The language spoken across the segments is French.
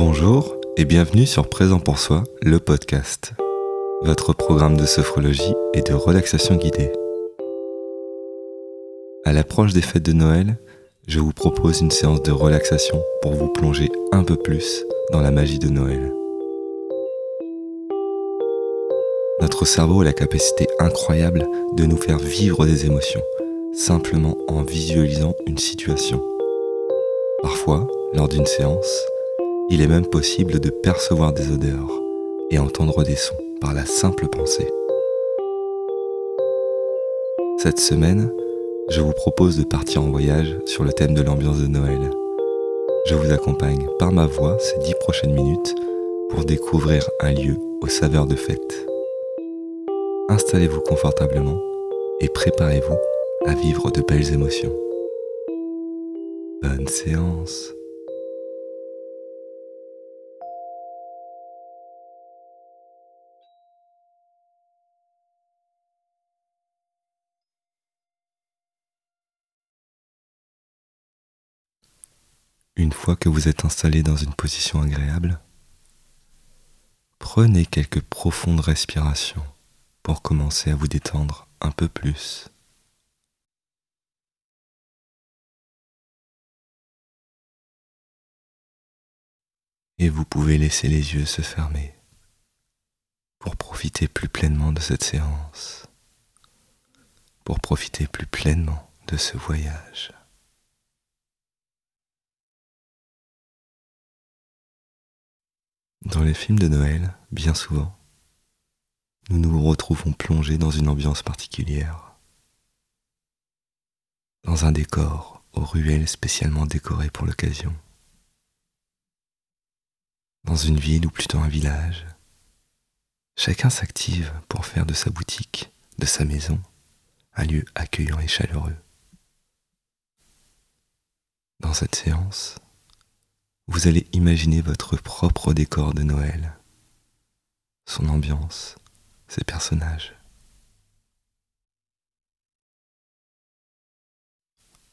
Bonjour et bienvenue sur Présent pour soi, le podcast, votre programme de sophrologie et de relaxation guidée. À l'approche des fêtes de Noël, je vous propose une séance de relaxation pour vous plonger un peu plus dans la magie de Noël. Notre cerveau a la capacité incroyable de nous faire vivre des émotions, simplement en visualisant une situation. Parfois, lors d'une séance, il est même possible de percevoir des odeurs et entendre des sons par la simple pensée. Cette semaine, je vous propose de partir en voyage sur le thème de l'ambiance de Noël. Je vous accompagne par ma voix ces dix prochaines minutes pour découvrir un lieu aux saveurs de fête. Installez-vous confortablement et préparez-vous à vivre de belles émotions. Bonne séance Une fois que vous êtes installé dans une position agréable, prenez quelques profondes respirations pour commencer à vous détendre un peu plus. Et vous pouvez laisser les yeux se fermer pour profiter plus pleinement de cette séance, pour profiter plus pleinement de ce voyage. Dans les films de Noël, bien souvent, nous nous retrouvons plongés dans une ambiance particulière, dans un décor aux ruelles spécialement décorées pour l'occasion, dans une ville ou plutôt un village. Chacun s'active pour faire de sa boutique, de sa maison, un lieu accueillant et chaleureux. Dans cette séance, vous allez imaginer votre propre décor de Noël, son ambiance, ses personnages.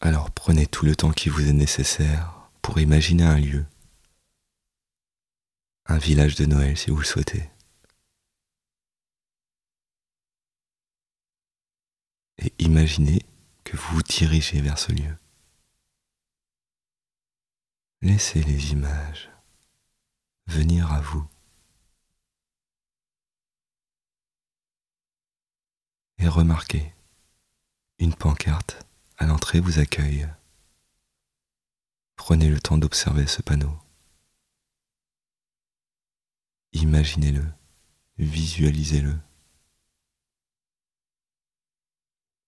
Alors prenez tout le temps qui vous est nécessaire pour imaginer un lieu, un village de Noël si vous le souhaitez. Et imaginez que vous vous dirigez vers ce lieu. Laissez les images venir à vous. Et remarquez, une pancarte à l'entrée vous accueille. Prenez le temps d'observer ce panneau. Imaginez-le, visualisez-le.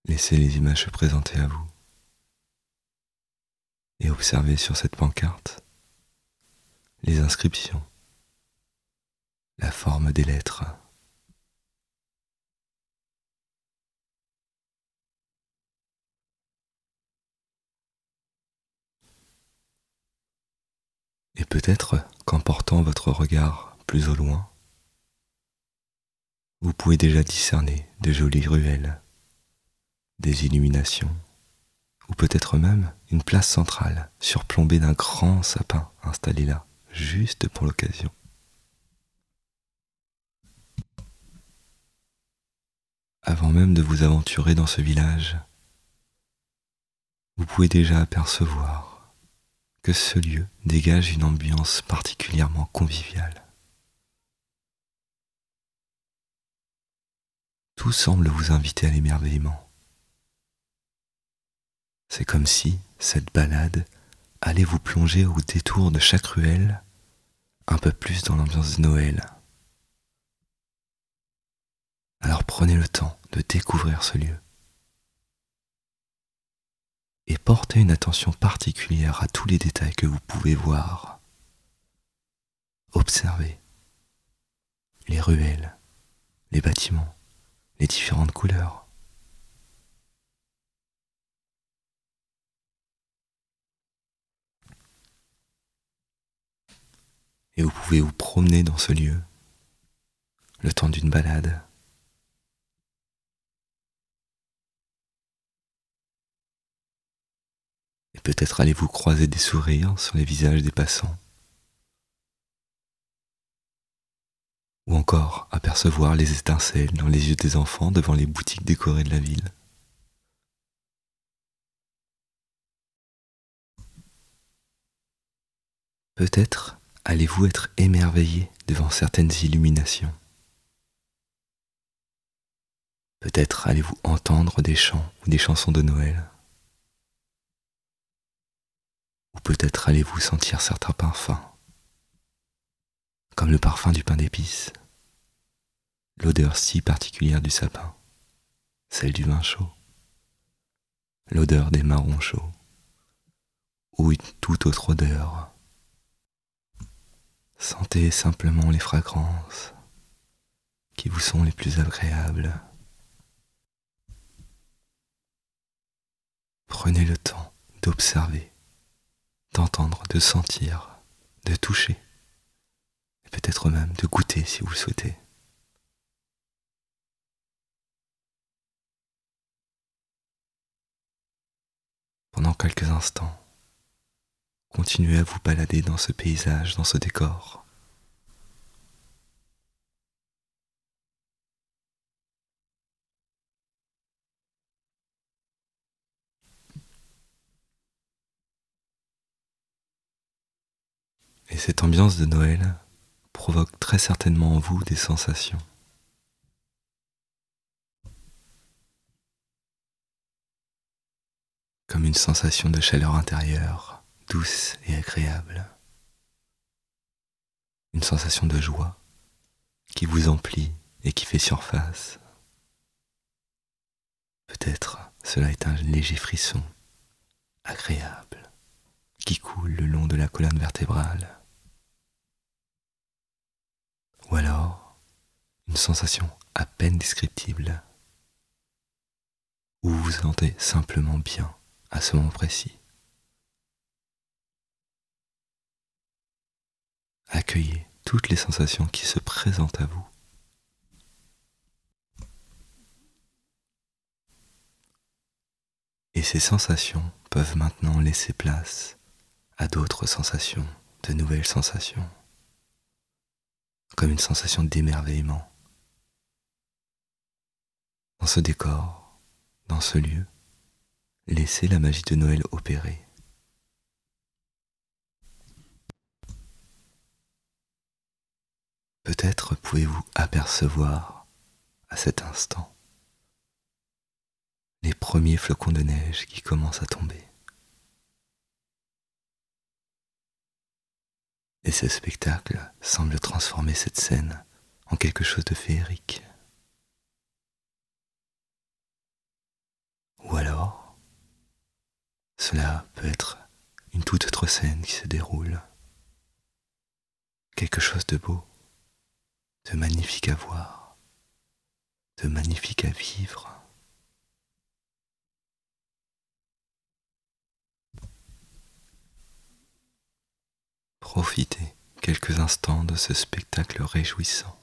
Laissez les images se présenter à vous et observez sur cette pancarte les inscriptions, la forme des lettres. Et peut-être qu'en portant votre regard plus au loin, vous pouvez déjà discerner de jolies ruelles, des illuminations, ou peut-être même une place centrale surplombée d'un grand sapin installé là, juste pour l'occasion. Avant même de vous aventurer dans ce village, vous pouvez déjà apercevoir que ce lieu dégage une ambiance particulièrement conviviale. Tout semble vous inviter à l'émerveillement. C'est comme si cette balade allait vous plonger au détour de chaque ruelle un peu plus dans l'ambiance de Noël. Alors prenez le temps de découvrir ce lieu et portez une attention particulière à tous les détails que vous pouvez voir. Observez les ruelles, les bâtiments, les différentes couleurs. Et vous pouvez vous promener dans ce lieu le temps d'une balade. Et peut-être allez-vous croiser des sourires sur les visages des passants. ou encore apercevoir les étincelles dans les yeux des enfants devant les boutiques décorées de la ville. Peut-être allez-vous être émerveillé devant certaines illuminations? Peut-être allez-vous entendre des chants ou des chansons de Noël? Ou peut-être allez-vous sentir certains parfums, comme le parfum du pain d'épices, l'odeur si particulière du sapin, celle du vin chaud, l'odeur des marrons chauds, ou une toute autre odeur. Sentez simplement les fragrances qui vous sont les plus agréables. Prenez le temps d'observer, d'entendre, de sentir, de toucher, et peut-être même de goûter si vous le souhaitez. Pendant quelques instants, continuez à vous balader dans ce paysage, dans ce décor. Et cette ambiance de Noël provoque très certainement en vous des sensations. Comme une sensation de chaleur intérieure, douce et agréable. Une sensation de joie qui vous emplit et qui fait surface. Peut-être cela est un léger frisson agréable qui coule le long de la colonne vertébrale ou alors une sensation à peine descriptible, où vous vous sentez simplement bien à ce moment précis. Accueillez toutes les sensations qui se présentent à vous. Et ces sensations peuvent maintenant laisser place à d'autres sensations, de nouvelles sensations comme une sensation d'émerveillement. Dans ce décor, dans ce lieu, laissez la magie de Noël opérer. Peut-être pouvez-vous apercevoir à cet instant les premiers flocons de neige qui commencent à tomber. Et ce spectacle semble transformer cette scène en quelque chose de féerique. Ou alors, cela peut être une toute autre scène qui se déroule. Quelque chose de beau, de magnifique à voir, de magnifique à vivre. Profitez quelques instants de ce spectacle réjouissant.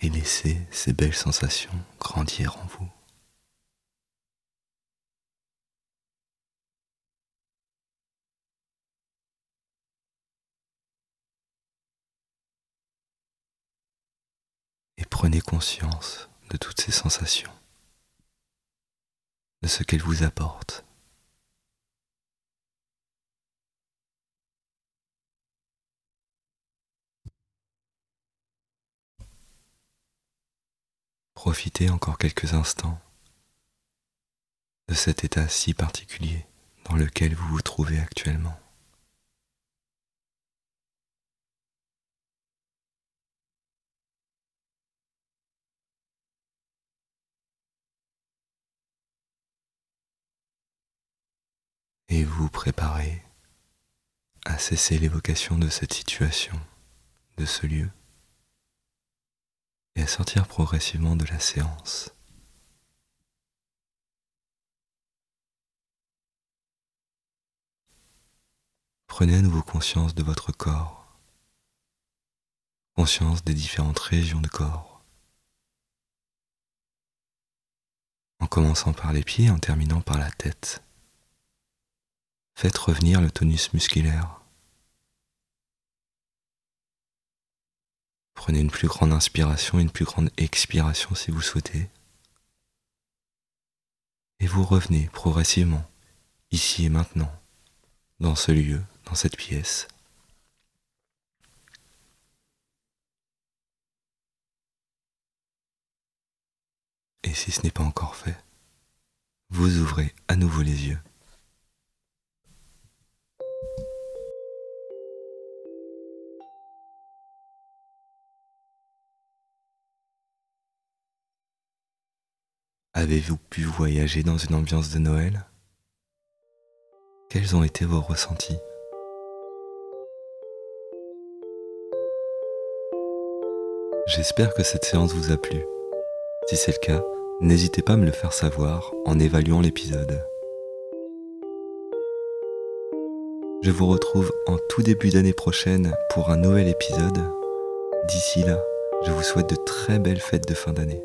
Et laissez ces belles sensations grandir en vous. Prenez conscience de toutes ces sensations de ce qu'elle vous apporte. Profitez encore quelques instants de cet état si particulier dans lequel vous vous trouvez actuellement. Et vous préparez à cesser l'évocation de cette situation, de ce lieu, et à sortir progressivement de la séance. Prenez à nouveau conscience de votre corps, conscience des différentes régions de corps, en commençant par les pieds et en terminant par la tête Faites revenir le tonus musculaire. Prenez une plus grande inspiration une plus grande expiration si vous souhaitez. Et vous revenez progressivement, ici et maintenant, dans ce lieu, dans cette pièce. Et si ce n'est pas encore fait, vous ouvrez à nouveau les yeux. Avez-vous pu voyager dans une ambiance de Noël? Quels ont été vos ressentis? J'espère que cette séance vous a plu. Si c'est le cas, n'hésitez pas à me le faire savoir en évaluant l'épisode. Je vous retrouve en tout début d'année prochaine pour un nouvel épisode. D'ici là, je vous souhaite de très belles fêtes de fin d'année.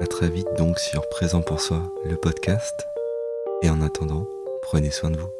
A très vite donc sur Présent pour soi, le podcast. Et en attendant, prenez soin de vous.